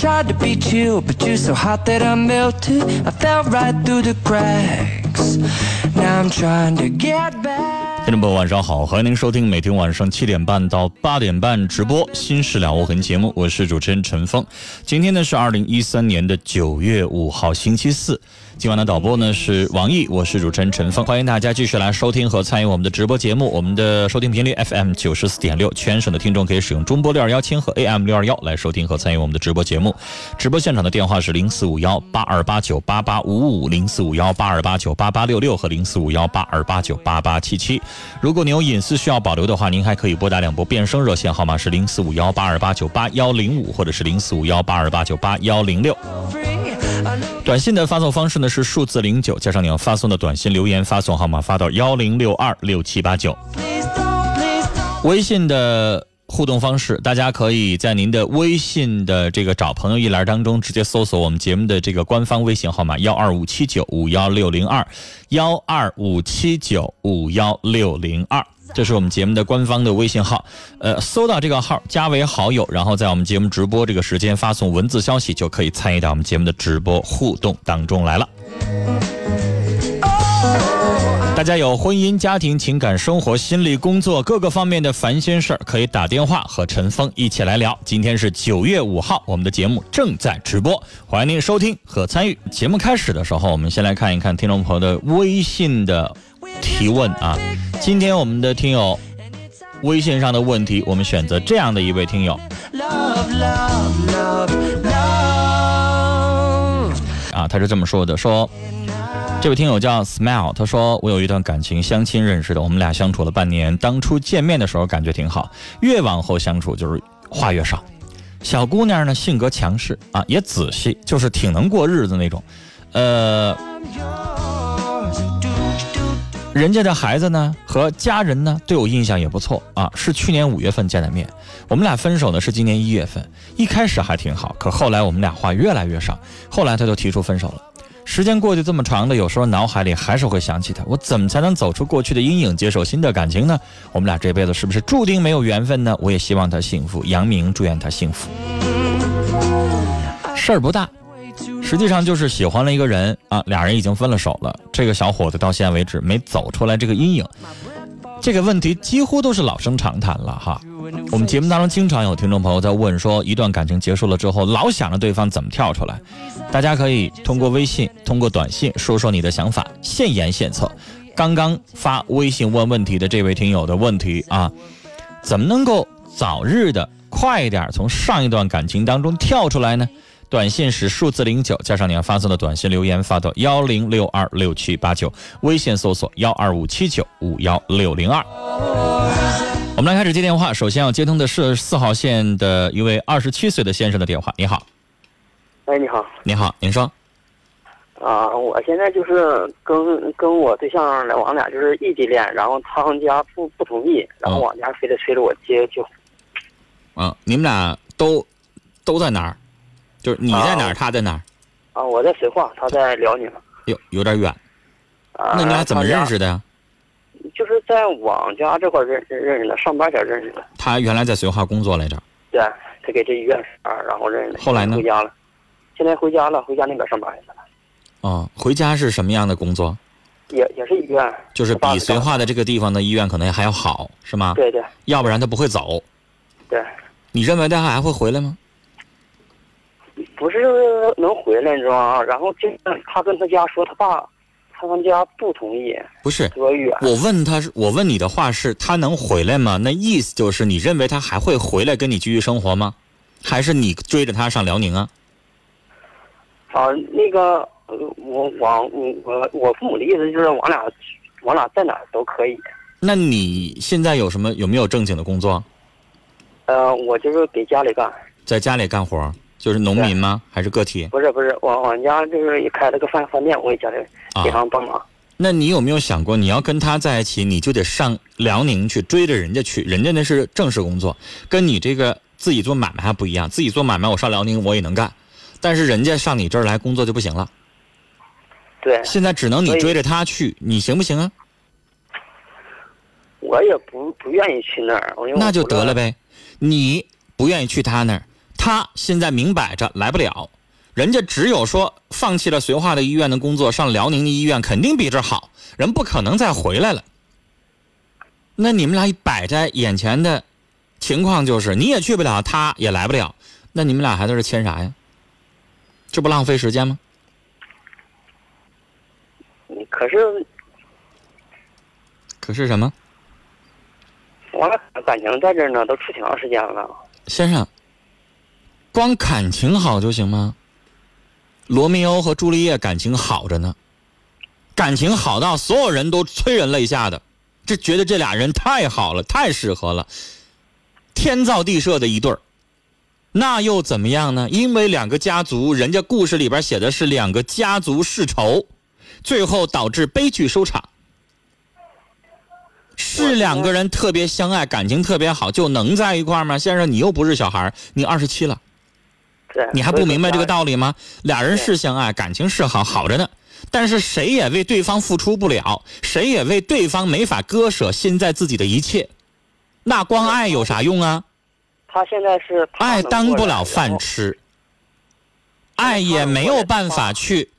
Tried to beat you, but you're so hot that I melted. I fell right through the cracks. Now I'm trying to get back. 听众朋友，晚上好，欢迎您收听每天晚上七点半到八点半直播《新事了无痕》节目，我是主持人陈峰。今天呢是二零一三年的九月五号，星期四。今晚的导播呢是王毅，我是主持人陈峰，欢迎大家继续来收听和参与我们的直播节目。我们的收听频率 FM 九十四点六，全省的听众可以使用中波六二幺千和 AM 六二幺来收听和参与我们的直播节目。直播现场的电话是零四五幺八二八九八八五五、零四五幺八二八九八八六六和零四五幺八二八九八八七七。如果您有隐私需要保留的话，您还可以拨打两拨变声热线号码是零四五幺八二八九八幺零五或者是零四五幺八二八九八幺零六。短信的发送方式呢是数字零九加上你要发送的短信留言发送号码发到幺零六二六七八九。微信的互动方式，大家可以在您的微信的这个找朋友一栏当中直接搜索我们节目的这个官方微信号码幺二五七九五幺六零二幺二五七九五幺六零二。这是我们节目的官方的微信号，呃，搜到这个号加为好友，然后在我们节目直播这个时间发送文字消息，就可以参与到我们节目的直播互动当中来了。大家有婚姻、家庭、情感、生活、心理、工作各个方面的烦心事儿，可以打电话和陈峰一起来聊。今天是九月五号，我们的节目正在直播，欢迎您收听和参与。节目开始的时候，我们先来看一看听众朋友的微信的。提问啊！今天我们的听友微信上的问题，我们选择这样的一位听友。啊，他是这么说的：说这位听友叫 Smile，他说我有一段感情，相亲认识的，我们俩相处了半年，当初见面的时候感觉挺好，越往后相处就是话越少。小姑娘呢性格强势啊，也仔细，就是挺能过日子那种，呃。人家的孩子呢和家人呢对我印象也不错啊，是去年五月份见的面，我们俩分手呢是今年一月份，一开始还挺好，可后来我们俩话越来越少，后来他就提出分手了。时间过去这么长的，有时候脑海里还是会想起他，我怎么才能走出过去的阴影，接受新的感情呢？我们俩这辈子是不是注定没有缘分呢？我也希望他幸福，杨明祝愿他幸福。事儿不大。实际上就是喜欢了一个人啊，俩人已经分了手了。这个小伙子到现在为止没走出来这个阴影，这个问题几乎都是老生常谈了哈。我们节目当中经常有听众朋友在问说，一段感情结束了之后，老想着对方怎么跳出来。大家可以通过微信、通过短信说说你的想法，现言现策。刚刚发微信问问题的这位听友的问题啊，怎么能够早日的快一点从上一段感情当中跳出来呢？短信是数字零九，加上你要发送的短信留言发到幺零六二六七八九，微信搜索幺二五七九五幺六零二。我们来开始接电话，首先要接通的是四号线的一位二十七岁的先生的电话。你好，哎，你好，你好，您说。啊，我现在就是跟跟我对象，我们俩就是异地恋，然后他们家不不同意，然后我家非得催着我接就。嗯，你们俩都都在哪儿？就是你在哪儿，他在哪儿？啊，我在绥化，他在辽宁。有有点远。啊，那你俩怎么认识的呀？就是在网家这块认认识的，上班前认识的。他原来在绥化工作来着。对，他给这医院啊，然后认识的。后来呢？回家了，现在回家了，回家那边上班去了。哦，回家是什么样的工作？也也是医院。就是比绥化的这个地方的医院可能还要好，是吗？对对。要不然他不会走。对。你认为他还会回来吗？不是能回来，你知道吗？然后就他跟他家说，他爸。他们家不同意，不是多远？我问他是，我问你的话是，他能回来吗？那意思就是你认为他还会回来跟你继续生活吗？还是你追着他上辽宁啊？啊，那个，我往我我父母的意思就是，我俩我俩在哪都可以。那你现在有什么有没有正经的工作？呃，我就是给家里干，在家里干活。就是农民吗？还是个体？不是不是，我我家就是也开了个饭饭店，我也家里给他帮忙。那你有没有想过，你要跟他在一起，你就得上辽宁去追着人家去？人家那是正式工作，跟你这个自己做买卖还不一样。自己做买卖，我上辽宁我也能干，但是人家上你这儿来工作就不行了。对。现在只能你追着他去，你行不行啊？我也不不愿意去那儿，那就得了呗。你不愿意去他那儿。他现在明摆着来不了，人家只有说放弃了绥化的医院的工作，上辽宁的医院肯定比这好，人不可能再回来了。那你们俩摆在眼前的情况就是，你也去不了，他也来不了，那你们俩还在这签啥呀？这不浪费时间吗？可是，可是什么？我俩感情在这呢，都处挺长时间了，先生。光感情好就行吗？罗密欧和朱丽叶感情好着呢，感情好到所有人都催人泪下的，这觉得这俩人太好了，太适合了，天造地设的一对儿。那又怎么样呢？因为两个家族，人家故事里边写的是两个家族世仇，最后导致悲剧收场。是两个人特别相爱，感情特别好，就能在一块吗？先生，你又不是小孩你二十七了。你还不明白这个道理吗？俩人是相爱，感情是好，好着呢。但是谁也为对方付出不了，谁也为对方没法割舍现在自己的一切。那光爱有啥用啊？他现在是爱当不了饭吃，爱也没有办法去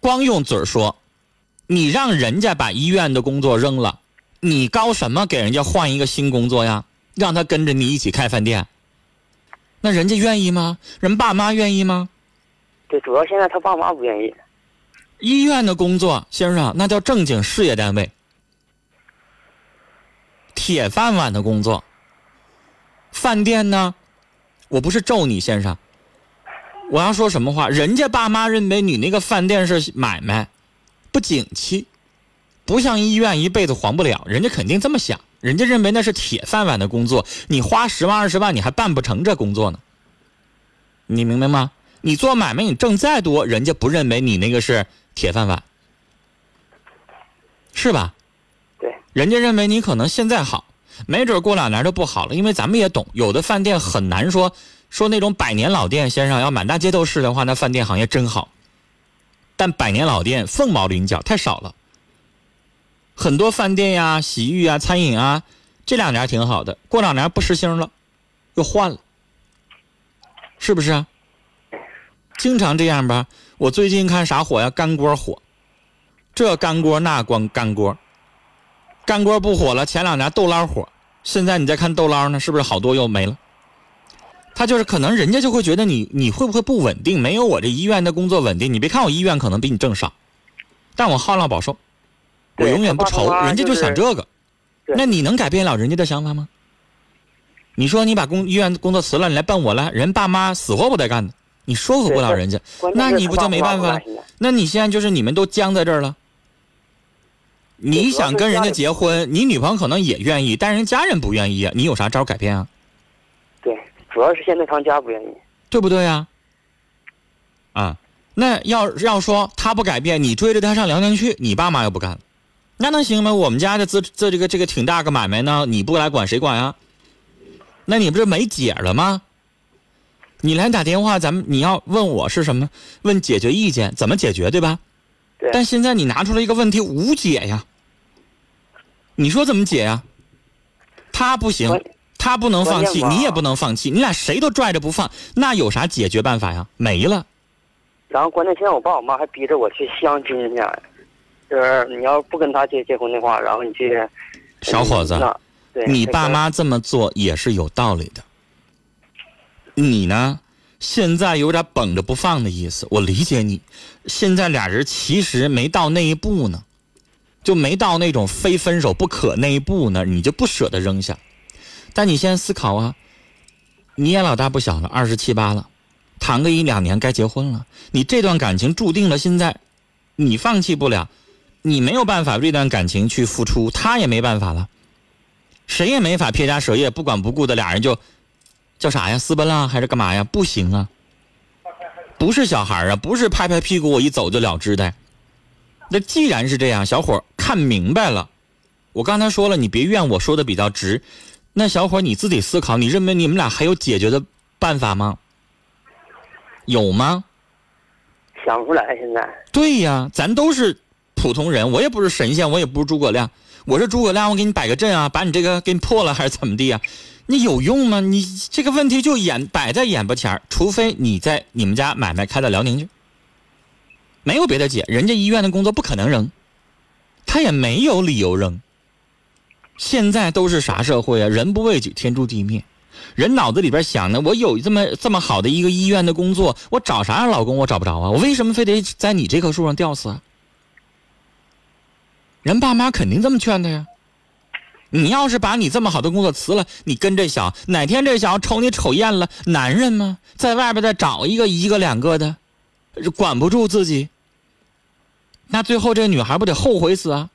光用嘴说。你让人家把医院的工作扔了，你高什么给人家换一个新工作呀？让他跟着你一起开饭店。那人家愿意吗？人爸妈愿意吗？对，主要现在他爸妈不愿意。医院的工作，先生，那叫正经事业单位，铁饭碗的工作。饭店呢？我不是咒你，先生。我要说什么话？人家爸妈认为你那个饭店是买卖，不景气，不像医院一辈子黄不了。人家肯定这么想。人家认为那是铁饭碗的工作，你花十万二十万，你还办不成这工作呢。你明白吗？你做买卖，你挣再多，人家不认为你那个是铁饭碗，是吧？对。人家认为你可能现在好，没准过两年就不好了。因为咱们也懂，有的饭店很难说说那种百年老店，先生要满大街都是的话，那饭店行业真好。但百年老店凤毛麟角，太少了。很多饭店呀、洗浴啊、餐饮啊，这两年挺好的，过两年不时兴了，又换了，是不是啊？经常这样吧。我最近看啥火呀？干锅火，这干锅那光干锅，干锅不火了。前两年豆捞火，现在你再看豆捞呢，是不是好多又没了？他就是可能人家就会觉得你你会不会不稳定？没有我这医院的工作稳定。你别看我医院可能比你挣少，但我好乐保寿。我永远不愁，人家就想这个，那你能改变了人家的想法吗？你说你把工医院工作辞了，你来奔我了，人爸妈死活不带干的，你说服不了人家，那你不就没办法？那你现在就是你们都僵在这儿了。你想跟人家结婚，你女朋友可能也愿意，但人家人不愿意啊，你有啥招改变啊？对，主要是现在他家不愿意，对不对呀？啊，那要要说他不改变，你追着他上辽宁去，你爸妈又不干。那能行吗？我们家这这这这个这个挺大个买卖呢，你不来管谁管呀？那你不是没解了吗？你来打电话，咱们你要问我是什么？问解决意见，怎么解决对吧？但现在你拿出来一个问题，无解呀。你说怎么解呀？他不行，他不能放弃，你也不能放弃，你俩谁都拽着不放，那有啥解决办法呀？没了。然后关键现在我爸我妈还逼着我去相亲去，就是你要不跟他结结婚的话，然后你去。小伙子，你爸妈这么做也是有道理的。你呢，现在有点绷着不放的意思，我理解你。现在俩人其实没到那一步呢。就没到那种非分手不可那一步呢，你就不舍得扔下。但你先思考啊，你也老大不小了，二十七八了，谈个一两年该结婚了。你这段感情注定了，现在你放弃不了，你没有办法这段感情去付出，他也没办法了，谁也没法撇家舍业不管不顾的俩人就叫啥呀？私奔了还是干嘛呀？不行啊，不是小孩啊，不是拍拍屁股我一走就了之的。那既然是这样，小伙看明白了。我刚才说了，你别怨我说的比较直。那小伙你自己思考，你认为你们俩还有解决的办法吗？有吗？想不出来，现在。对呀，咱都是普通人，我也不是神仙，我也不是诸葛亮。我是诸葛亮，我给你摆个阵啊，把你这个给你破了，还是怎么地呀？你有用吗？你这个问题就眼摆在眼巴前除非你在你们家买卖开到辽宁去。没有别的解，人家医院的工作不可能扔，他也没有理由扔。现在都是啥社会啊？人不为己，天诛地灭。人脑子里边想的，我有这么这么好的一个医院的工作，我找啥样老公我找不着啊？我为什么非得在你这棵树上吊死啊？人爸妈肯定这么劝他呀。你要是把你这么好的工作辞了，你跟这小哪天这小瞅你瞅厌了，男人吗？在外边再找一个一个两个的，管不住自己。那最后这女孩不得后悔死啊？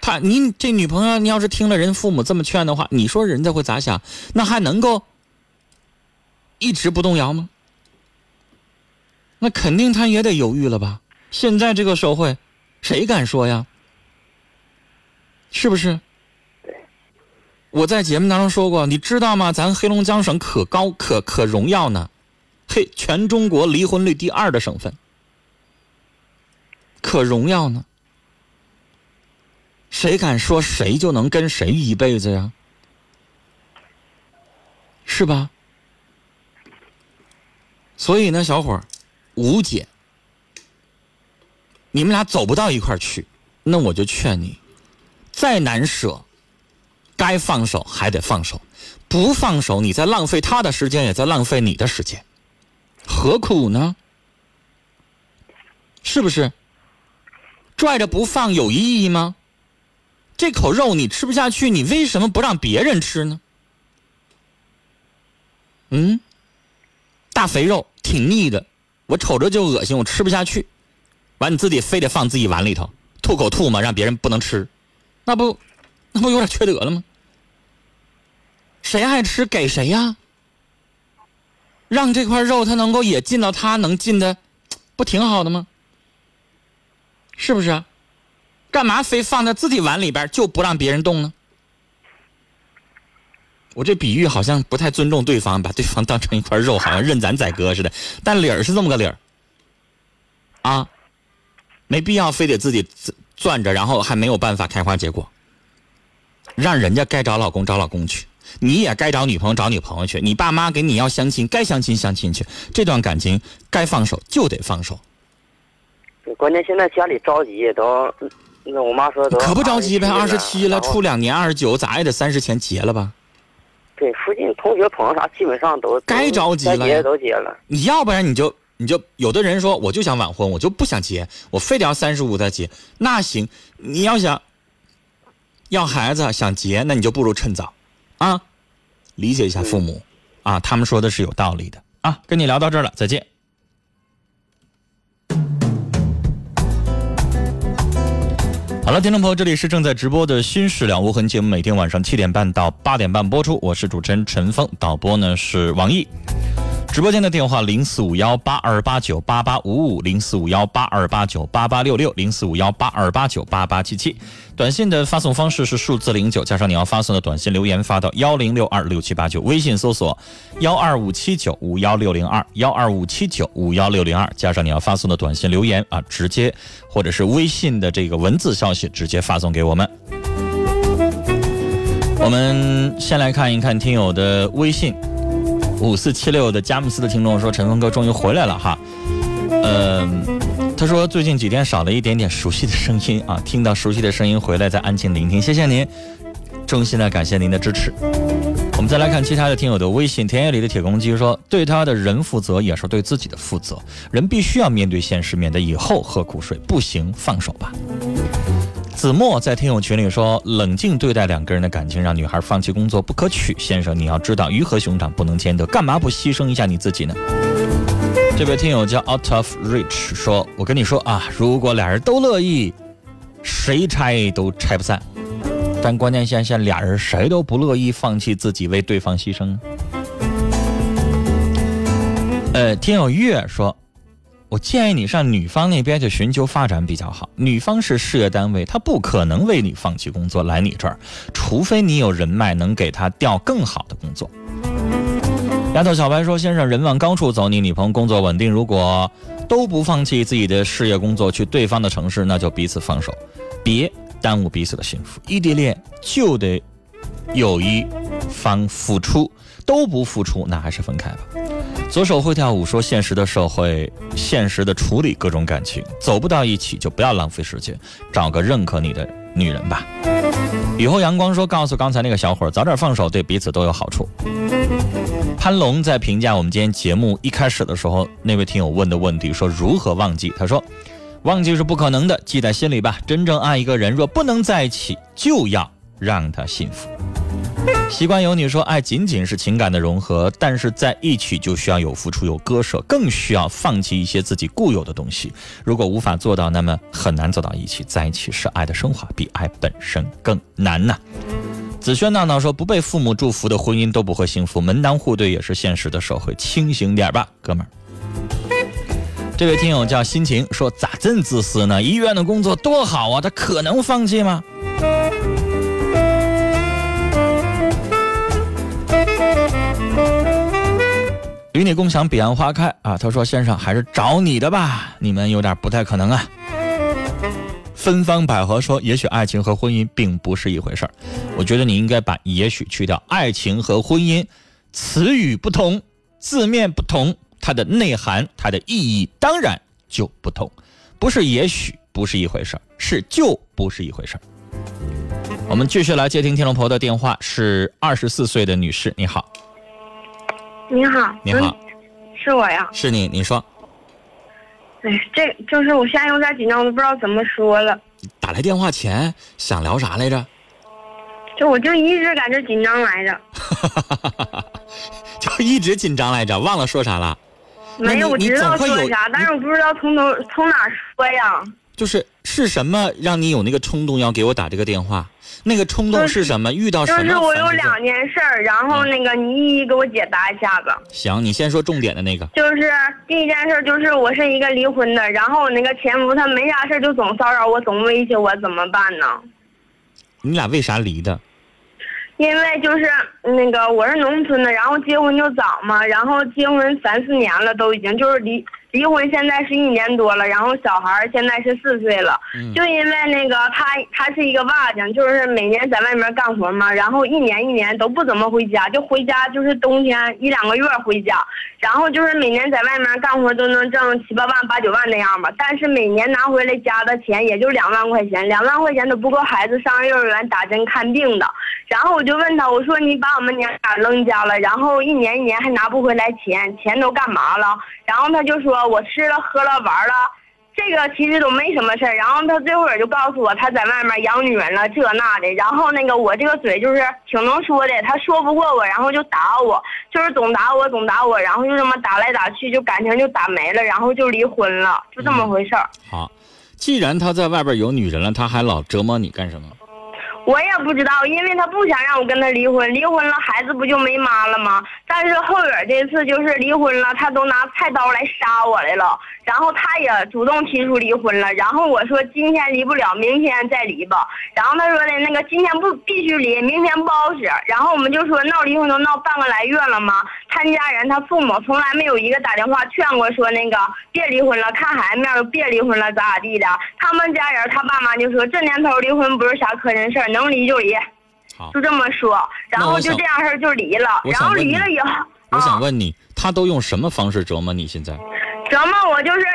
他，你这女朋友，你要是听了人父母这么劝的话，你说人家会咋想？那还能够一直不动摇吗？那肯定他也得犹豫了吧？现在这个社会，谁敢说呀？是不是？我在节目当中说过，你知道吗？咱黑龙江省可高可可荣耀呢，嘿，全中国离婚率第二的省份。可荣耀呢？谁敢说谁就能跟谁一辈子呀？是吧？所以呢，小伙儿，无解。你们俩走不到一块儿去，那我就劝你，再难舍，该放手还得放手。不放手，你在浪费他的时间，也在浪费你的时间，何苦呢？是不是？拽着不放有意义吗？这口肉你吃不下去，你为什么不让别人吃呢？嗯，大肥肉挺腻的，我瞅着就恶心，我吃不下去。完，你自己非得放自己碗里头，吐口吐沫，让别人不能吃，那不，那不有点缺德了吗？谁爱吃给谁呀？让这块肉它能够也进到他能进的，不挺好的吗？是不是？干嘛非放在自己碗里边就不让别人动呢？我这比喻好像不太尊重对方，把对方当成一块肉，好像认咱宰割似的。但理儿是这么个理儿啊，没必要非得自己攥着，然后还没有办法开花结果。让人家该找老公找老公去，你也该找女朋友找女朋友去。你爸妈给你要相亲，该相亲相亲去。这段感情该放手就得放手。关键现在家里着急，都那我妈说都可不着急呗，二十七了，处两年，二十九咋也得三十前结了吧？对，附近同学朋友啥基本上都该着急了，都结了。你要不然你就你就有的人说我就想晚婚，我就不想结，我非得要三十五再结。那行，你要想要孩子想结，那你就不如趁早啊，理解一下父母啊，他们说的是有道理的啊。跟你聊到这儿了，再见。好了，听众朋友，这里是正在直播的《心事了无痕》节目，每天晚上七点半到八点半播出。我是主持人陈峰，导播呢是王毅。直播间的电话零四五幺八二八九八八五五零四五幺八二八九八八六六零四五幺八二八九八八七七。短信的发送方式是数字零九加上你要发送的短信留言发到幺零六二六七八九。微信搜索幺二五七九五幺六零二幺二五七九五幺六零二，加上你要发送的短信留言啊，直接或者是微信的这个文字消息直接发送给我们。我们先来看一看听友的微信。五四七六的佳木斯的听众说：“陈峰哥终于回来了哈，嗯，他说最近几天少了一点点熟悉的声音啊，听到熟悉的声音回来再安静聆听，谢谢您，衷心的感谢您的支持。我们再来看其他的听友的微信，田野里的铁公鸡说：对他的人负责也是对自己的负责，人必须要面对现实，免得以后喝苦水，不行放手吧。”子墨在听友群里说：“冷静对待两个人的感情，让女孩放弃工作不可取。先生，你要知道，鱼和熊掌不能兼得，干嘛不牺牲一下你自己呢？”这位听友叫 Out of Reach 说：“我跟你说啊，如果俩人都乐意，谁拆都拆不散。但关键现在俩人谁都不乐意放弃自己，为对方牺牲。”呃，听友月说。我建议你上女方那边去寻求发展比较好。女方是事业单位，她不可能为你放弃工作来你这儿，除非你有人脉能给她调更好的工作。丫头小白说：“先生，人往高处走，你女朋友工作稳定，如果都不放弃自己的事业工作去对方的城市，那就彼此放手，别耽误彼此的幸福。异地恋就得有一方付出，都不付出，那还是分开吧。”左手会跳舞说：“现实的社会，现实的处理各种感情，走不到一起就不要浪费时间，找个认可你的女人吧。”雨后阳光说：“告诉刚才那个小伙，早点放手，对彼此都有好处。”潘龙在评价我们今天节目一开始的时候，那位听友问的问题说：“如何忘记？”他说：“忘记是不可能的，记在心里吧。真正爱一个人，若不能在一起，就要让他幸福。”习惯有你说，爱仅仅是情感的融合，但是在一起就需要有付出、有割舍，更需要放弃一些自己固有的东西。如果无法做到，那么很难走到一起。在一起是爱的升华，比爱本身更难呐。子轩闹闹说，不被父母祝福的婚姻都不会幸福，门当户对也是现实的社会，清醒点吧，哥们儿。这位听友叫心情说，咋这么自私呢？医院的工作多好啊，他可能放弃吗？与你共享彼岸花开啊！他说：“先生还是找你的吧，你们有点不太可能啊。”芬芳百合说：“也许爱情和婚姻并不是一回事儿。”我觉得你应该把“也许”去掉。爱情和婚姻，词语不同，字面不同，它的内涵、它的意义当然就不同。不是也许不是一回事儿，是就不是一回事儿。我们继续来接听天龙婆的电话，是二十四岁的女士，你好。你好，你好，是我呀，是你，你说。哎，这就是我现在有点紧张，我都不知道怎么说了。打来电话前想聊啥来着？就我就一直感觉紧张来着。就一直紧张来着，忘了说啥了？没有，我知道说啥，但是我不知道从头从哪说呀。就是是什么让你有那个冲动要给我打这个电话？那个冲动是什么？遇到什么？就是我有两件事儿，然后那个你一一给我解答一下子。行，你先说重点的那个。就是第一件事，就是我是一个离婚的，然后我那个前夫他没啥事就总骚扰我，总威胁我，怎么办呢？你俩为啥离的？因为就是那个我是农村的，然后结婚就早嘛，然后结婚三四年了都已经就是离。离婚现在是一年多了，然后小孩现在是四岁了，就因为那个他他是一个瓦匠，就是每年在外面干活嘛，然后一年一年都不怎么回家，就回家就是冬天一两个月回家，然后就是每年在外面干活都能挣七八万八九万那样吧，但是每年拿回来家的钱也就两万块钱，两万块钱都不够孩子上幼儿园打针看病的，然后我就问他，我说你把我们娘俩扔家了，然后一年一年还拿不回来钱，钱都干嘛了？然后他就说。我吃了喝了玩了，这个其实都没什么事儿。然后他最后也就告诉我他在外面养女人了，这那的。然后那个我这个嘴就是挺能说的，他说不过我，然后就打我，就是总打我，总打我，然后就这么打来打去，就感情就打没了，然后就离婚了，就这么回事儿。好，既然他在外边有女人了，他还老折磨你干什么？我也不知道，因为他不想让我跟他离婚，离婚了孩子不就没妈了吗？但是后边这次就是离婚了，他都拿菜刀来杀我来了，然后他也主动提出离婚了，然后我说今天离不了，明天再离吧。然后他说的那个今天不必须离，明天不好使。然后我们就说闹离婚都闹半个来月了吗？他家人他父母从来没有一个打电话劝过说那个别离婚了，看孩子面别离婚了咋咋地的。他们家人他爸妈就说这年头离婚不是啥可人事。能离就离，就这么说，然后就这样事儿就离了，然后离了以后，我想问你，他都用什么方式折磨你？现在折磨我就是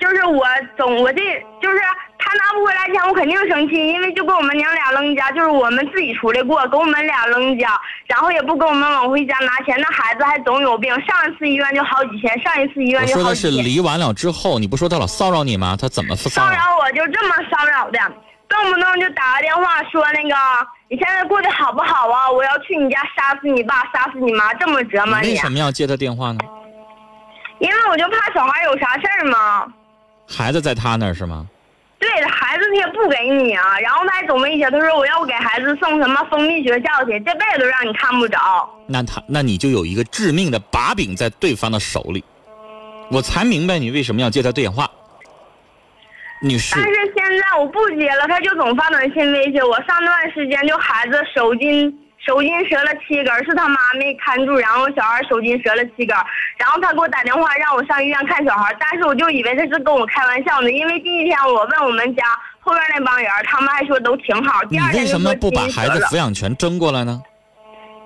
就是我总我这就是他拿不回来钱，我肯定生气，因为就跟我们娘俩扔家，就是我们自己出来过，给我们俩扔家，然后也不给我们往回家拿钱，那孩子还总有病，上一次医院就好几千，上一次医院就好几千。说的是离完了之后，你不说他老骚扰你吗？他怎么骚扰我？就这么骚扰的。动不动就打个电话说那个你现在过得好不好啊？我要去你家杀死你爸，杀死你妈，这么折磨你。为什么要接他电话呢？因为我就怕小孩有啥事儿嘛。孩子在他那儿是吗？对，孩子他也不给你啊，然后他还总威胁，他说我要给孩子送什么封闭学校去，这辈子都让你看不着。那他那你就有一个致命的把柄在对方的手里，我才明白你为什么要接他电话。女士，但是现在我不接了，他就总发短信威胁我。上段时间就孩子手筋手筋折了七根，是他妈没看住，然后小孩手筋折了七根，然后他给我打电话让我上医院看小孩，但是我就以为他是跟我开玩笑呢，因为第一天我问我们家后边那帮人，他们还说都挺好。第二天为什么不把孩子抚养权争过来呢？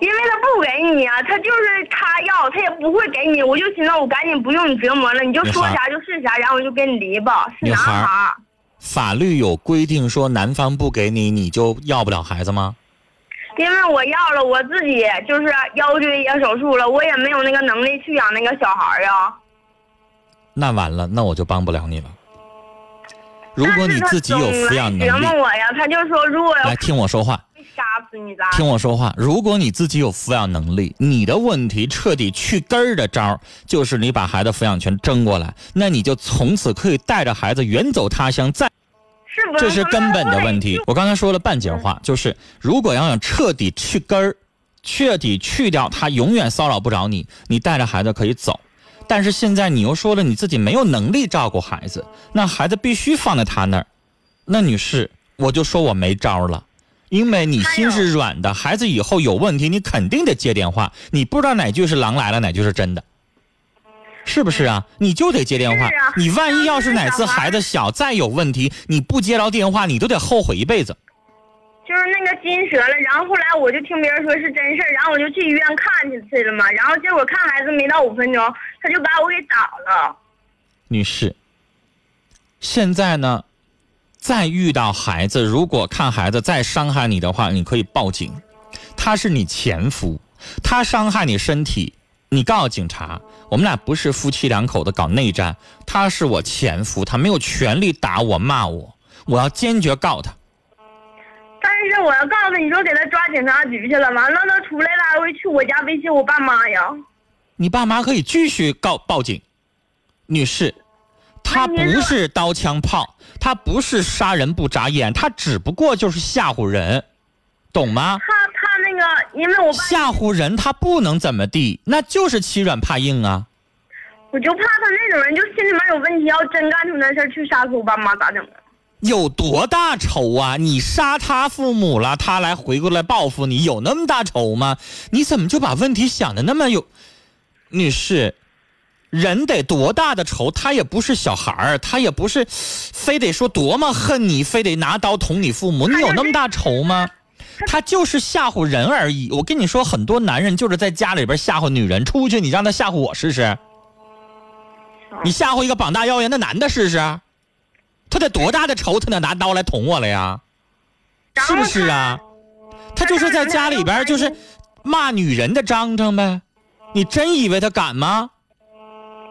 因为他不给你啊，他就是他要，他也不会给你。我就寻思，我赶紧不用你折磨了，你就说啥就是啥，然后我就跟你离吧。是男孩。法律有规定说男方不给你，你就要不了孩子吗？因为我要了，我自己就是腰椎也手术了，我也没有那个能力去养那个小孩呀。那完了，那我就帮不了你了。如果你自己有抚养能力，折磨我呀，他就说如果要来听我说话。杀死你咋？听我说话，如果你自己有抚养能力，你的问题彻底去根儿的招就是你把孩子抚养权争过来，那你就从此可以带着孩子远走他乡，再，这是根本的问题。我刚才说了半截话，就是如果要想彻底去根儿，彻底去掉他永远骚扰不着你，你带着孩子可以走，但是现在你又说了你自己没有能力照顾孩子，那孩子必须放在他那儿，那女士，我就说我没招了。因为你心是软的，孩子以后有问题，你肯定得接电话。你不知道哪句是狼来了，哪句是真的，是不是啊？你就得接电话。你万一要是哪次孩子小再有问题，你不接着电话，你都得后悔一辈子。就是那个金折了，然后后来我就听别人说是真事然后我就去医院看去去了嘛。然后结果看孩子没到五分钟，他就把我给打了。女士，现在呢？再遇到孩子，如果看孩子再伤害你的话，你可以报警。他是你前夫，他伤害你身体，你告诉警察。我们俩不是夫妻两口子搞内战，他是我前夫，他没有权利打我骂我，我要坚决告他。但是我要告诉他，你说给他抓警察局去了，完了他出来了还会去我家威胁我爸妈呀。你爸妈可以继续告报警，女士。他不是刀枪炮，他不是杀人不眨眼，他只不过就是吓唬人，懂吗？他他那个，因为我吓唬人，他不能怎么地，那就是欺软怕硬啊。我就怕他那种人，就心里面有问题，要真干出那事儿去杀死我爸妈咋整啊？有多大仇啊？你杀他父母了，他来回过来报复你，有那么大仇吗？你怎么就把问题想的那么有，女士？人得多大的仇？他也不是小孩儿，他也不是，非得说多么恨你，非得拿刀捅你父母。你有那么大仇吗？他就是吓唬人而已。我跟你说，很多男人就是在家里边吓唬女人，出去你让他吓唬我试试。你吓唬一个膀大腰圆的男的试试，他得多大的仇，他能拿刀来捅我了呀？是不是啊？他就是在家里边就是骂女人的张张呗。你真以为他敢吗？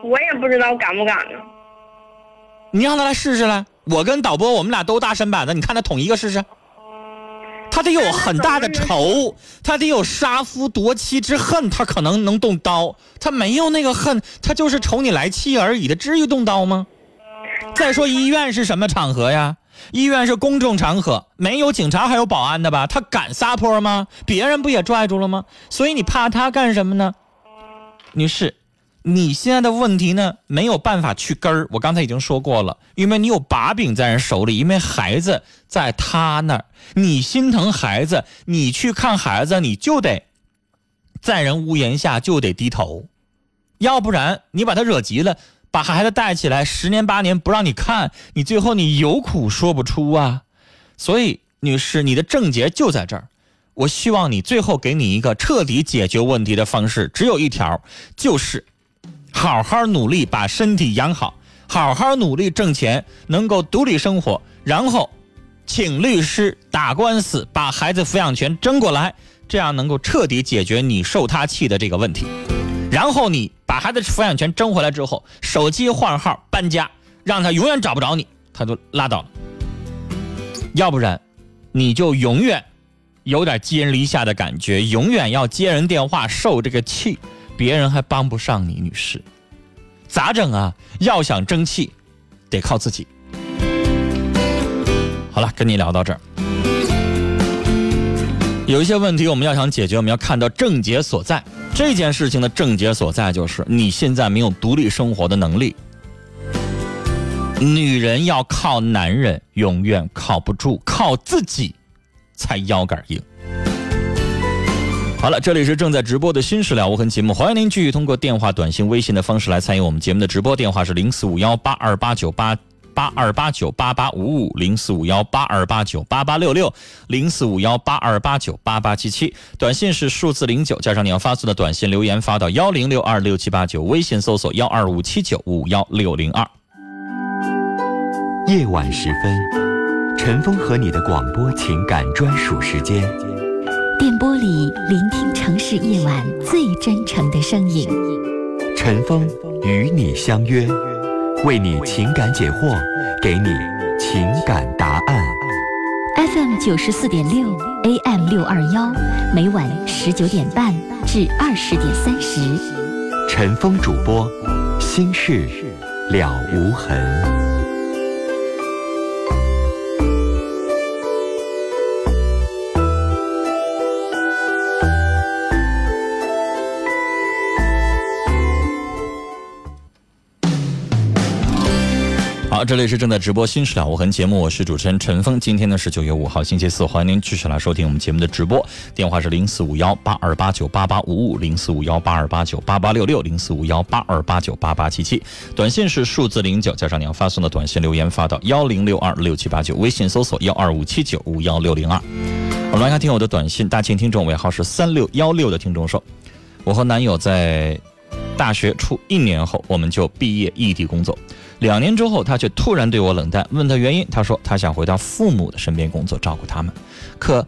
我也不知道敢不敢呢。你让他来试试来，我跟导播我们俩都大身板子，你看他捅一个试试。他得有很大的仇，他得有杀夫夺妻之恨，他可能能动刀。他没有那个恨，他就是瞅你来气而已的，至于动刀吗？再说医院是什么场合呀？医院是公众场合，没有警察还有保安的吧？他敢撒泼吗？别人不也拽住了吗？所以你怕他干什么呢？女士，你现在的问题呢没有办法去根儿。我刚才已经说过了，因为你有把柄在人手里，因为孩子在他那儿，你心疼孩子，你去看孩子，你就得在人屋檐下就得低头，要不然你把他惹急了。把孩子带起来，十年八年不让你看，你最后你有苦说不出啊！所以，女士，你的症结就在这儿。我希望你最后给你一个彻底解决问题的方式，只有一条，就是好好努力把身体养好，好好努力挣钱，能够独立生活，然后请律师打官司，把孩子抚养权争过来，这样能够彻底解决你受他气的这个问题。然后你把孩子抚养权争回来之后，手机换号搬家，让他永远找不着你，他就拉倒了。要不然，你就永远有点寄人篱下的感觉，永远要接人电话受这个气，别人还帮不上你，女士，咋整啊？要想争气，得靠自己。好了，跟你聊到这儿，有一些问题我们要想解决，我们要看到症结所在。这件事情的症结所在就是你现在没有独立生活的能力。女人要靠男人永远靠不住，靠自己才腰杆硬。好了，这里是正在直播的《新事了无痕》节目，欢迎您继续通过电话、短信、微信的方式来参与我们节目的直播，电话是零四五幺八二八九八。八二八九八八五五零四五幺八二八九八八六六零四五幺八二八九八八七七，短信是数字零九加上你要发送的短信留言发到幺零六二六七八九，微信搜索幺二五七九五幺六零二。夜晚时分，陈峰和你的广播情感专属时间，电波里聆听城市夜晚最真诚的声音，陈峰与你相约。为你情感解惑，给你情感答案。FM 九十四点六，AM 六二幺，每晚十九点半至二十点三十。陈峰主播，心事了无痕。好，这里是正在直播《新事了无痕》节目，我是主持人陈峰。今天呢是九月五号，星期四，欢迎您继续来收听我们节目的直播。电话是零四五幺八二八九八八五五，零四五幺八二八九八八六六，零四五幺八二八九八八七七。短信是数字零九，加上你要发送的短信留言发到幺零六二六七八九，微信搜索幺二五七九五幺六零二。我们来看听友的短信，大庆听众尾号是三六幺六的听众说，我和男友在大学处一年后，我们就毕业异地工作。两年之后，他却突然对我冷淡。问他原因，他说他想回到父母的身边工作，照顾他们。可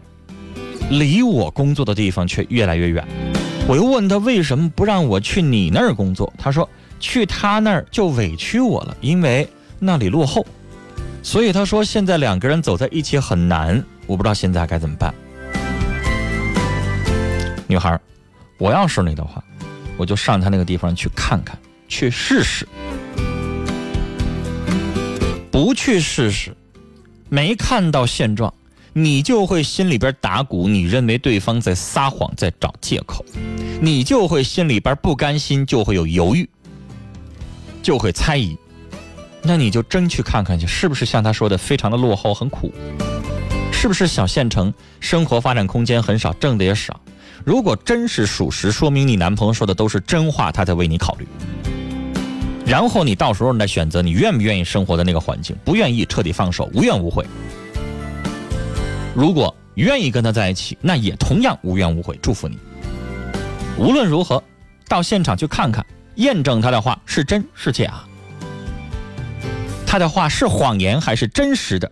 离我工作的地方却越来越远。我又问他为什么不让我去你那儿工作？他说去他那儿就委屈我了，因为那里落后。所以他说现在两个人走在一起很难。我不知道现在该怎么办。女孩，我要是你的话，我就上他那个地方去看看，去试试。不去试试，没看到现状，你就会心里边打鼓，你认为对方在撒谎，在找借口，你就会心里边不甘心，就会有犹豫，就会猜疑。那你就真去看看去，是不是像他说的非常的落后，很苦？是不是小县城生活发展空间很少，挣的也少？如果真是属实，说明你男朋友说的都是真话，他在为你考虑。然后你到时候再选择，你愿不愿意生活的那个环境？不愿意，彻底放手，无怨无悔。如果愿意跟他在一起，那也同样无怨无悔。祝福你。无论如何，到现场去看看，验证他的话是真是假，他的话是谎言还是真实的，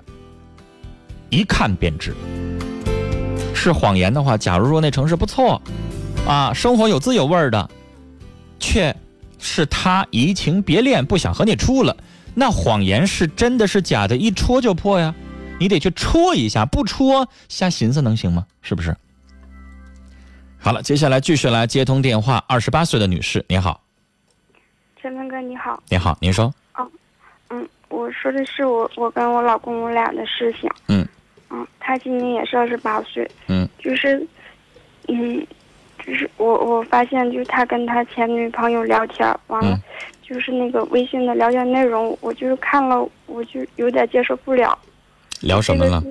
一看便知。是谎言的话，假如说那城市不错，啊，生活有滋有味的，却。是他移情别恋，不想和你处了。那谎言是真的是假的，一戳就破呀！你得去戳一下，不戳瞎寻思能行吗？是不是？好了，接下来继续来接通电话。二十八岁的女士，你好。陈峰哥，你好。你好，您说。哦，嗯，我说的是我我跟我老公我俩的事情。嗯。嗯，他今年也是二十八岁。嗯。就是，嗯，就是我我发现，就是他跟他前女朋友聊天，完了，就是那个微信的聊天内容，我就是看了，我就有点接受不了。聊什么了？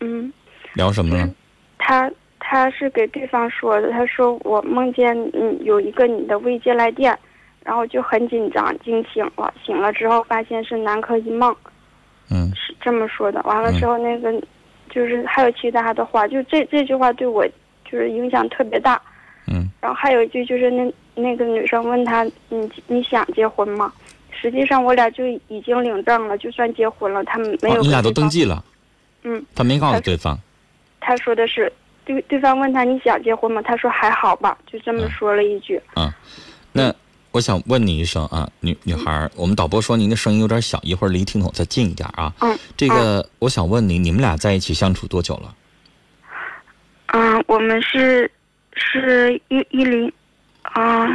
嗯。聊什么了？他他是给对方说的，他说我梦见嗯有一个你的未接来电。然后就很紧张，惊醒了。醒了之后发现是南柯一梦，嗯，是这么说的。完了之后，那个就是还有其他的话，就这这句话对我就是影响特别大。嗯。然后还有一句就是那那个女生问他，你你想结婚吗？实际上我俩就已经领证了，就算结婚了，他们没有。你俩都登记了。嗯。他没告诉对方。他说的是对对方问他你想结婚吗？他说还好吧，就这么说了一句。嗯，那。我想问你一声啊，女女孩，我们导播说您的声音有点小，一会儿离听筒再近一点啊。嗯。这个，我想问你，你们俩在一起相处多久了？嗯，我们是是一一零，啊，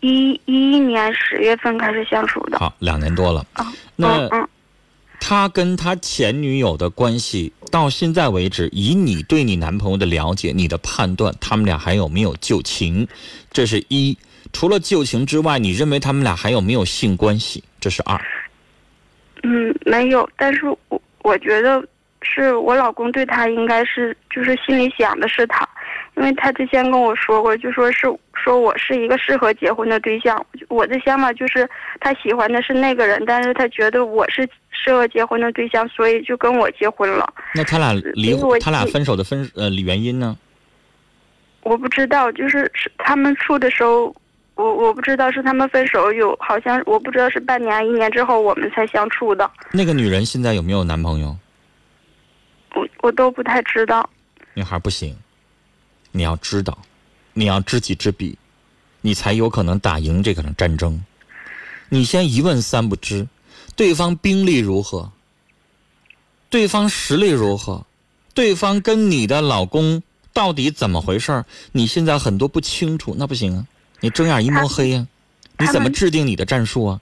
一一一年十月份开始相处的。好，两年多了。啊。那他跟他前女友的关系到现在为止，以你对你男朋友的了解，你的判断，他们俩还有没有旧情？这是一。除了旧情之外，你认为他们俩还有没有性关系？这是二。嗯，没有。但是我我觉得是我老公对他应该是就是心里想的是他，因为他之前跟我说过，就说是说我是一个适合结婚的对象。我的想法就是他喜欢的是那个人，但是他觉得我是适合结婚的对象，所以就跟我结婚了。那他俩离婚，他俩分手的分呃原因呢？我不知道，就是是他们处的时候。我我不知道是他们分手有好像我不知道是半年一年之后我们才相处的。那个女人现在有没有男朋友？我我都不太知道。女孩不行，你要知道，你要知己知彼，你才有可能打赢这场战争。你先一问三不知，对方兵力如何？对方实力如何？对方跟你的老公到底怎么回事你现在很多不清楚，那不行啊。你睁眼一摸黑呀？你怎么制定你的战术啊？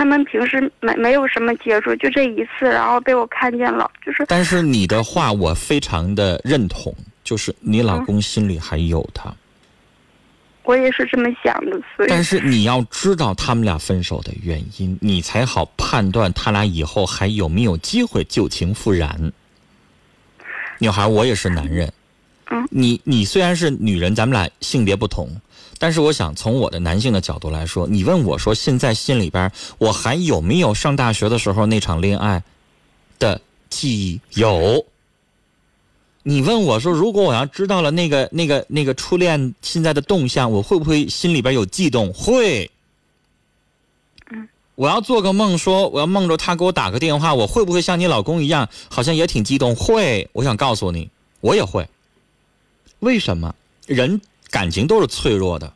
他们平时没没有什么接触，就这一次，然后被我看见了，就是。但是你的话我非常的认同，就是你老公心里还有他。我也是这么想的，所以。但是你要知道他们俩分手的原因，你才好判断他俩以后还有没有机会旧情复燃。女孩，我也是男人。嗯。你你虽然是女人，咱们俩性别不同。但是我想从我的男性的角度来说，你问我说现在心里边我还有没有上大学的时候那场恋爱的记忆？有。你问我说，如果我要知道了那个那个那个初恋现在的动向，我会不会心里边有悸动？会。嗯。我要做个梦，说我要梦着他给我打个电话，我会不会像你老公一样，好像也挺激动？会。我想告诉你，我也会。为什么人？感情都是脆弱的，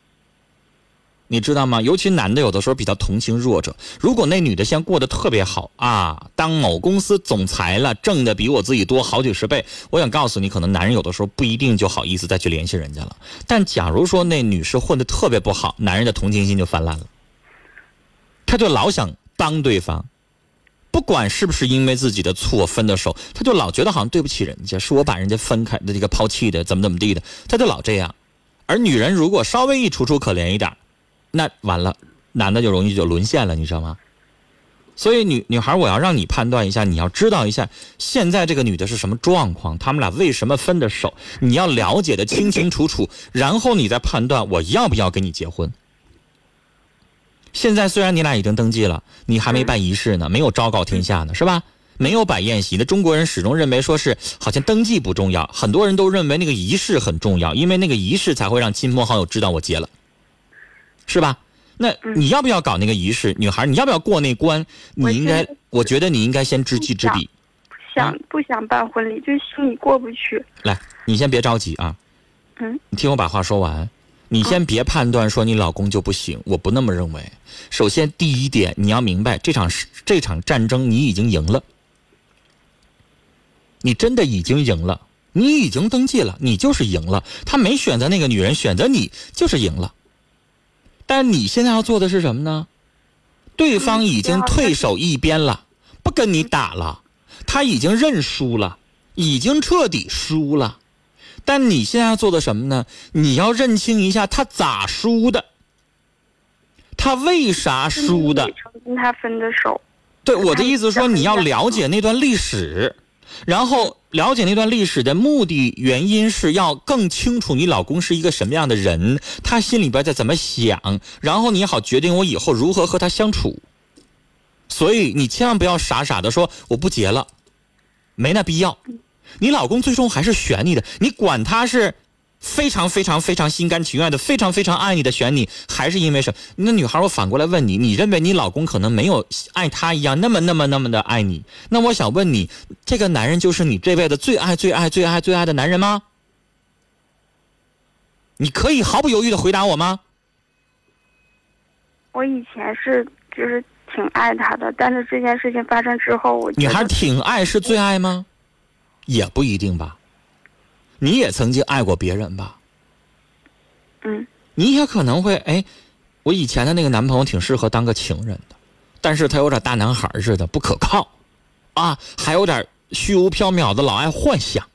你知道吗？尤其男的有的时候比较同情弱者。如果那女的现在过得特别好啊，当某公司总裁了，挣的比我自己多好几十倍，我想告诉你，可能男人有的时候不一定就好意思再去联系人家了。但假如说那女士混得特别不好，男人的同情心就泛滥了，他就老想帮对方，不管是不是因为自己的错分的手，他就老觉得好像对不起人家，是我把人家分开的这个抛弃的，怎么怎么地的，他就老这样。而女人如果稍微一楚楚可怜一点，那完了，男的就容易就沦陷了，你知道吗？所以女女孩，我要让你判断一下，你要知道一下现在这个女的是什么状况，他们俩为什么分的手，你要了解的清清楚楚，然后你再判断我要不要跟你结婚。现在虽然你俩已经登记了，你还没办仪式呢，没有昭告天下呢，是吧？没有摆宴席的中国人始终认为说是好像登记不重要，很多人都认为那个仪式很重要，因为那个仪式才会让亲朋好友知道我结了，是吧？那你要不要搞那个仪式，女孩？你要不要过那关？你应该，我觉得你应该先知己知彼。想不想办婚礼，就心里过不去。来，你先别着急啊。嗯。你听我把话说完，你先别判断说你老公就不行，我不那么认为。首先，第一点，你要明白这场这场战争你已经赢了。你真的已经赢了，你已经登记了，你就是赢了。他没选择那个女人，选择你就是赢了。但你现在要做的是什么呢？对方已经退守一边了，不跟你打了，他已经认输了，已经彻底输了。但你现在要做的什么呢？你要认清一下他咋输的，他为啥输的？跟他分的手。对，我的意思说，你要了解那段历史，然后了解那段历史的目的原因是要更清楚你老公是一个什么样的人，他心里边在怎么想，然后你好决定我以后如何和他相处。所以你千万不要傻傻的说我不结了，没那必要。你老公最终还是选你的，你管他是。非常非常非常心甘情愿的，非常非常爱你的选你，还是因为什么？那女孩，我反过来问你，你认为你老公可能没有爱她一样那么那么那么的爱你？那我想问你，这个男人就是你这辈子最爱最爱最爱最爱的男人吗？你可以毫不犹豫的回答我吗？我以前是就是挺爱他的，但是这件事情发生之后，我女孩挺爱是最爱吗？也不一定吧。你也曾经爱过别人吧？嗯。你也可能会哎，我以前的那个男朋友挺适合当个情人的，但是他有点大男孩似的，不可靠，啊，还有点虚无缥缈的，老爱幻想，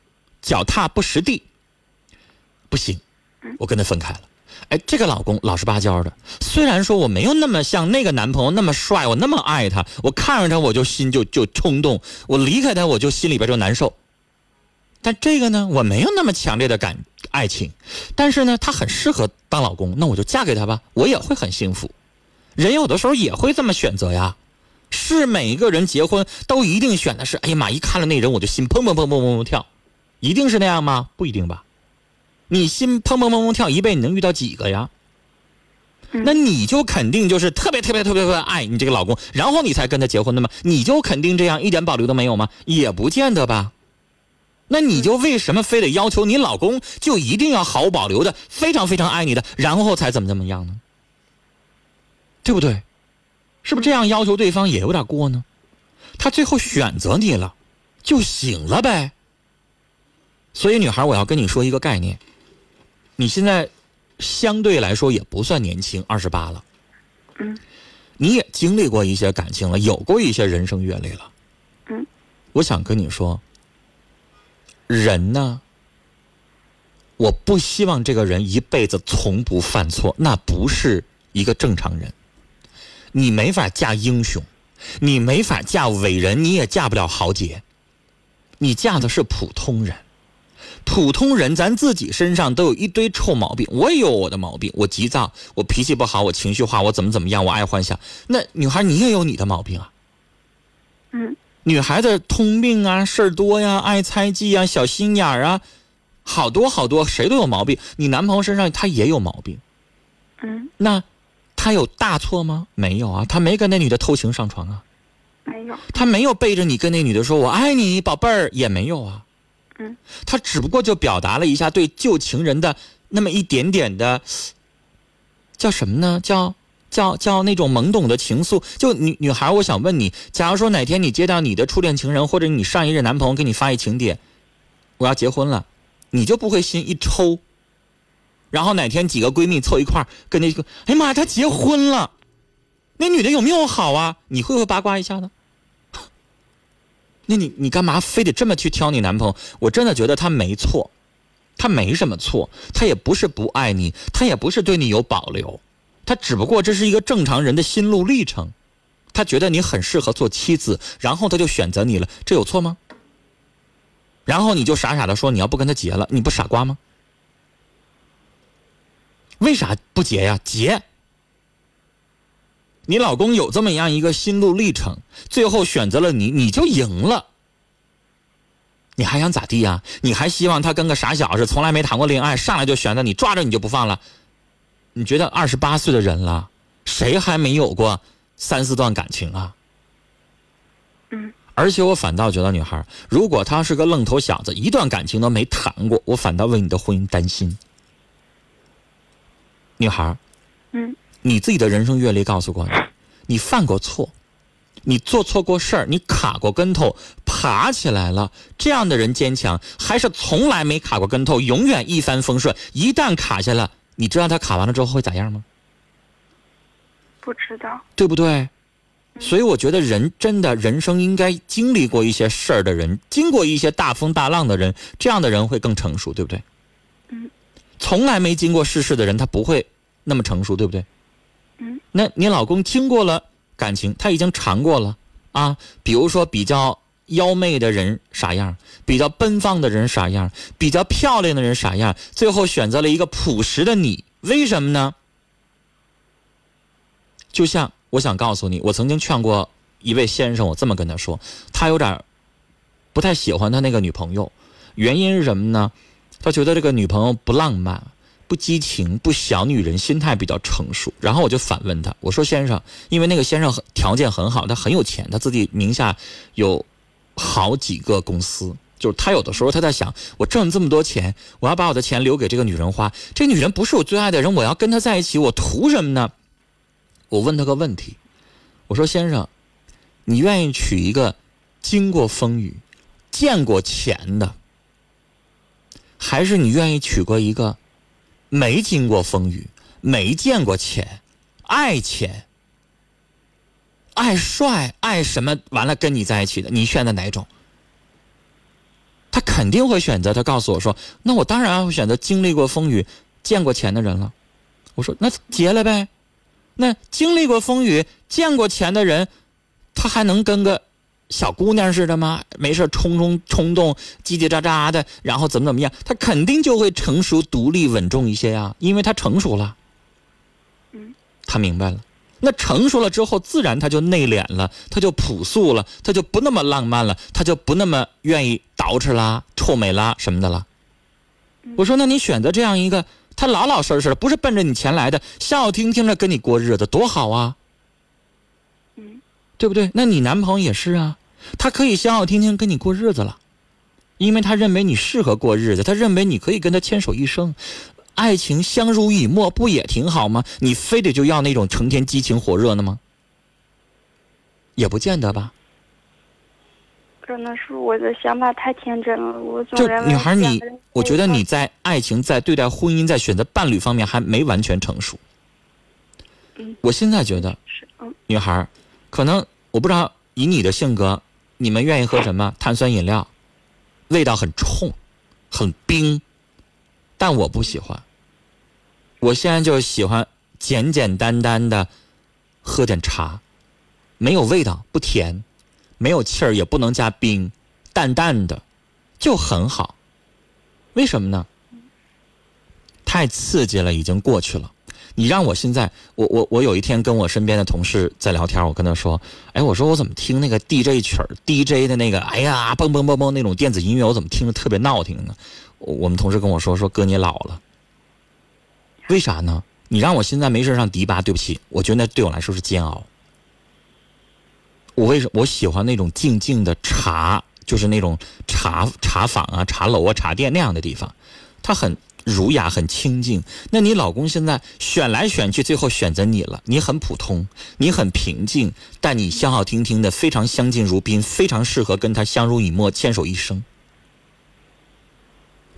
脚踏不实地，不行，我跟他分开了。哎，这个老公老实巴交的，虽然说我没有那么像那个男朋友那么帅，我那么爱他，我看着他我就心就就冲动，我离开他我就心里边就难受。但这个呢，我没有那么强烈的感爱情，但是呢，他很适合当老公，那我就嫁给他吧，我也会很幸福。人有的时候也会这么选择呀，是每一个人结婚都一定选的是，哎呀妈，一看了那人我就心砰砰砰砰砰砰跳，一定是那样吗？不一定吧。你心砰砰砰砰跳，一辈子你能遇到几个呀？那你就肯定就是特别特别特别特别爱你这个老公，然后你才跟他结婚的吗？你就肯定这样一点保留都没有吗？也不见得吧。那你就为什么非得要求你老公就一定要毫无保留的非常非常爱你的，然后才怎么怎么样呢？对不对？是不是这样要求对方也有点过呢？他最后选择你了，就行了呗。所以女孩，我要跟你说一个概念，你现在相对来说也不算年轻，二十八了。嗯。你也经历过一些感情了，有过一些人生阅历了。嗯。我想跟你说。人呢？我不希望这个人一辈子从不犯错，那不是一个正常人。你没法嫁英雄，你没法嫁伟人，你也嫁不了豪杰。你嫁的是普通人，普通人，咱自己身上都有一堆臭毛病。我也有我的毛病，我急躁，我脾气不好，我情绪化，我怎么怎么样，我爱幻想。那女孩，你也有你的毛病啊。嗯。女孩子通病啊，事儿多呀，爱猜忌啊，小心眼儿啊，好多好多，谁都有毛病。你男朋友身上他也有毛病，嗯，那他有大错吗？没有啊，他没跟那女的偷情上床啊，没有，他没有背着你跟那女的说“我爱你，宝贝儿”，也没有啊，嗯，他只不过就表达了一下对旧情人的那么一点点的，叫什么呢？叫。叫叫那种懵懂的情愫，就女女孩，我想问你，假如说哪天你接到你的初恋情人或者你上一任男朋友给你发一请帖，我要结婚了，你就不会心一抽？然后哪天几个闺蜜凑一块儿跟那个，哎呀妈呀，他结婚了，那女的有没有好啊？你会不会八卦一下呢？那你你干嘛非得这么去挑你男朋友？我真的觉得他没错，他没什么错，他也不是不爱你，他也不是对你有保留。他只不过这是一个正常人的心路历程，他觉得你很适合做妻子，然后他就选择你了，这有错吗？然后你就傻傻的说你要不跟他结了，你不傻瓜吗？为啥不结呀？结！你老公有这么样一个心路历程，最后选择了你，你就赢了。你还想咋地呀？你还希望他跟个傻小子，从来没谈过恋爱，上来就选择你，抓着你就不放了？你觉得二十八岁的人了，谁还没有过三四段感情啊？嗯。而且我反倒觉得，女孩如果他是个愣头小子，一段感情都没谈过，我反倒为你的婚姻担心。女孩嗯。你自己的人生阅历告诉过你，你犯过错，你做错过事儿，你卡过跟头，爬起来了。这样的人坚强，还是从来没卡过跟头，永远一帆风顺。一旦卡下了。你知道他卡完了之后会咋样吗？不知道，对不对？所以我觉得人真的人生应该经历过一些事儿的人，经过一些大风大浪的人，这样的人会更成熟，对不对？嗯。从来没经过世事的人，他不会那么成熟，对不对？嗯。那你老公经过了感情，他已经尝过了啊。比如说比较妖媚的人啥样，比较奔放的人啥样，比较漂亮的人啥样，最后选择了一个朴实的你，为什么呢？就像。我想告诉你，我曾经劝过一位先生，我这么跟他说，他有点不太喜欢他那个女朋友，原因是什么呢？他觉得这个女朋友不浪漫、不激情、不小女人，心态比较成熟。然后我就反问他，我说：“先生，因为那个先生条件很好，他很有钱，他自己名下有好几个公司，就是他有的时候他在想，我挣这么多钱，我要把我的钱留给这个女人花，这女人不是我最爱的人，我要跟她在一起，我图什么呢？”我问他个问题，我说：“先生，你愿意娶一个经过风雨、见过钱的，还是你愿意娶过一个没经过风雨、没见过钱、爱钱、爱帅、爱什么完了跟你在一起的？你选择哪种？”他肯定会选择。他告诉我说：“那我当然会选择经历过风雨、见过钱的人了。”我说：“那结了呗。”那经历过风雨、见过钱的人，他还能跟个小姑娘似的吗？没事冲冲冲动、叽叽喳喳的，然后怎么怎么样？他肯定就会成熟、独立、稳重一些呀，因为他成熟了。嗯，他明白了。那成熟了之后，自然他就内敛了，他就朴素了，他就不那么浪漫了，他就不那么愿意捯饬啦、臭美啦什么的了。我说，那你选择这样一个。他老老实实的，不是奔着你钱来的，笑笑听听着跟你过日子，多好啊！嗯，对不对？那你男朋友也是啊，他可以笑笑听听跟你过日子了，因为他认为你适合过日子，他认为你可以跟他牵手一生，爱情相濡以沫，不也挺好吗？你非得就要那种成天激情火热的吗？也不见得吧。可能是我的想法太天真了，我就女孩你，我觉得你在爱情、在对待婚姻、在选择伴侣方面还没完全成熟。嗯，我现在觉得是嗯，女孩，可能我不知道以你的性格，你们愿意喝什么碳酸饮料，味道很冲，很冰，但我不喜欢。我现在就喜欢简简单单的喝点茶，没有味道，不甜。没有气儿，也不能加冰，淡淡的，就很好。为什么呢？太刺激了，已经过去了。你让我现在，我我我有一天跟我身边的同事在聊天，我跟他说：“哎，我说我怎么听那个 DJ 曲儿，DJ 的那个，哎呀，嘣嘣嘣嘣那种电子音乐，我怎么听着特别闹听呢？”我们同事跟我说：“说哥，你老了。为啥呢？你让我现在没事上迪吧，对不起，我觉得那对我来说是煎熬。”我为什么我喜欢那种静静的茶，就是那种茶茶坊啊、茶楼啊、茶店那样的地方，它很儒雅、很清静。那你老公现在选来选去，最后选择你了。你很普通，你很平静，但你笑笑听听的，非常相敬如宾，非常适合跟他相濡以沫、牵手一生。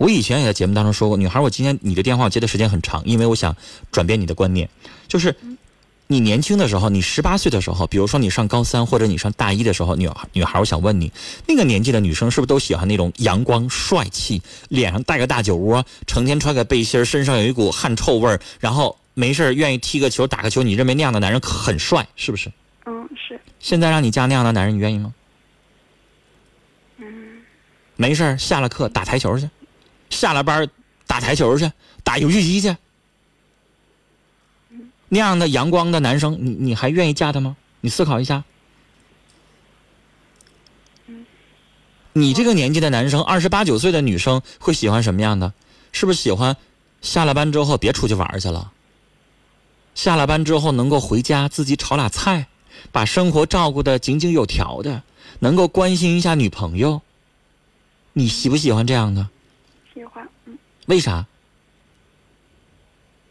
我以前也在节目当中说过，女孩，我今天你的电话我接的时间很长，因为我想转变你的观念，就是。你年轻的时候，你十八岁的时候，比如说你上高三或者你上大一的时候，女孩女孩，我想问你，那个年纪的女生是不是都喜欢那种阳光帅气，脸上带个大酒窝，成天穿个背心，身上有一股汗臭味儿，然后没事愿意踢个球打个球？你认为那样的男人很帅，是不是？嗯，是。现在让你嫁那样的男人，你愿意吗？嗯。没事下了课打台球去，下了班打台球去，打游戏机去。那样的阳光的男生，你你还愿意嫁他吗？你思考一下。你这个年纪的男生，二十八九岁的女生会喜欢什么样的？是不是喜欢下了班之后别出去玩去了？下了班之后能够回家自己炒俩菜，把生活照顾的井井有条的，能够关心一下女朋友。你喜不喜欢这样的？为啥？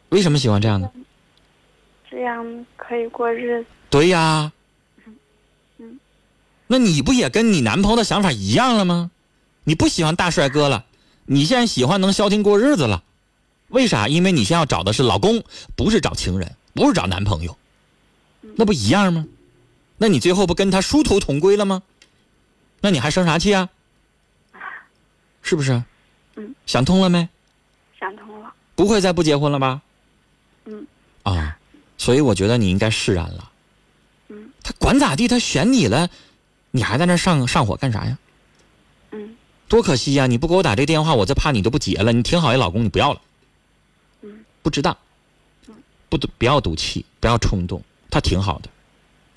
为什么喜欢这样的？这样可以过日子。对呀。嗯。那你不也跟你男朋友的想法一样了吗？你不喜欢大帅哥了，你现在喜欢能消停过日子了，为啥？因为你现在要找的是老公，不是找情人，不是找男朋友，那不一样吗？那你最后不跟他殊途同归了吗？那你还生啥气啊？是不是？嗯。想通了没？想通了。不会再不结婚了吧？嗯。啊，所以我觉得你应该释然了。嗯。他管咋地，他选你了，你还在那上上火干啥呀？嗯。多可惜呀！你不给我打这电话，我就怕你都不结了。你挺好一老公，你不要了。嗯。不值当。嗯。不不要赌气，不要冲动，他挺好的，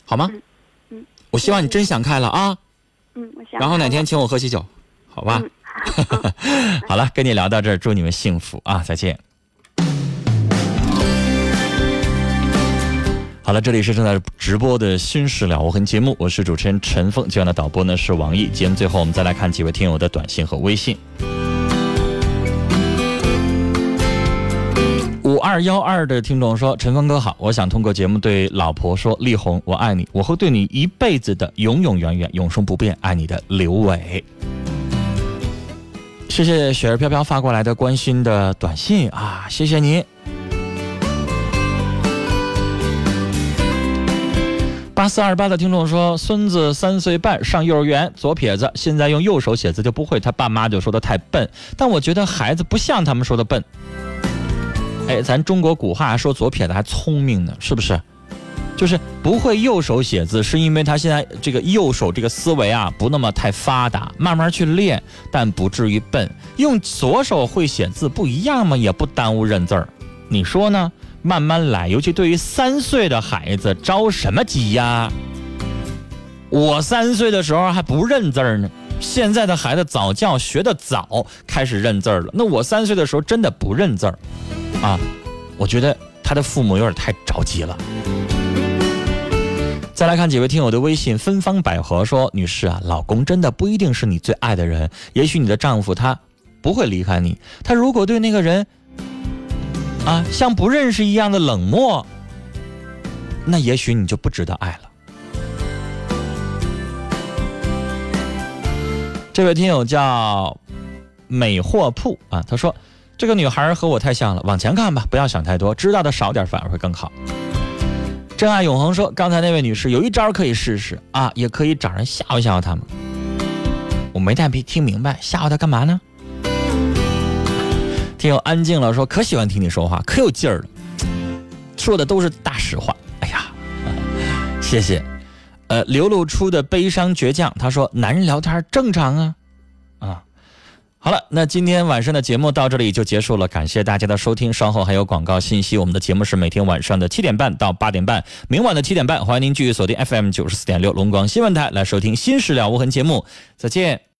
好吗？嗯。嗯。我希望你真想开了啊。嗯，我想。然后哪天请我喝喜酒，好吧？好了，跟你聊到这儿，祝你们幸福啊！再见。好了，这里是正在直播的《新事了无痕》节目，我是主持人陈凤，今晚的导播呢是王毅。节目最后，我们再来看几位听友的短信和微信。五二幺二的听众说：“陈峰哥好，我想通过节目对老婆说，丽红，我爱你，我会对你一辈子的，永永远远，永生不变，爱你的刘伟。”谢谢雪儿飘飘发过来的关心的短信啊，谢谢你。八四二八的听众说，孙子三岁半上幼儿园，左撇子，现在用右手写字就不会，他爸妈就说他太笨，但我觉得孩子不像他们说的笨。哎，咱中国古话说左撇子还聪明呢，是不是？就是不会右手写字，是因为他现在这个右手这个思维啊不那么太发达，慢慢去练，但不至于笨。用左手会写字不一样吗？也不耽误认字儿，你说呢？慢慢来，尤其对于三岁的孩子，着什么急呀？我三岁的时候还不认字儿呢，现在的孩子早教学的早，开始认字儿了。那我三岁的时候真的不认字儿，啊，我觉得他的父母有点太着急了。再来看几位听友的微信，芬芳百合说：“女士啊，老公真的不一定是你最爱的人，也许你的丈夫他不会离开你，他如果对那个人啊像不认识一样的冷漠，那也许你就不值得爱了。”这位听友叫美货铺啊，他说：“这个女孩和我太像了，往前看吧，不要想太多，知道的少点反而会更好。”真爱永恒说：“刚才那位女士有一招可以试试啊，也可以找人吓唬吓唬他们。”我没太听明白，吓唬他干嘛呢？听友安静了说：“可喜欢听你说话，可有劲儿了，说的都是大实话。”哎呀，谢谢。呃，流露出的悲伤倔强，他说：“男人聊天正常啊，啊。”好了，那今天晚上的节目到这里就结束了，感谢大家的收听。稍后还有广告信息，我们的节目是每天晚上的七点半到八点半，明晚的七点半，欢迎您继续锁定 FM 九十四点六龙广新闻台来收听《新事了无痕》节目。再见。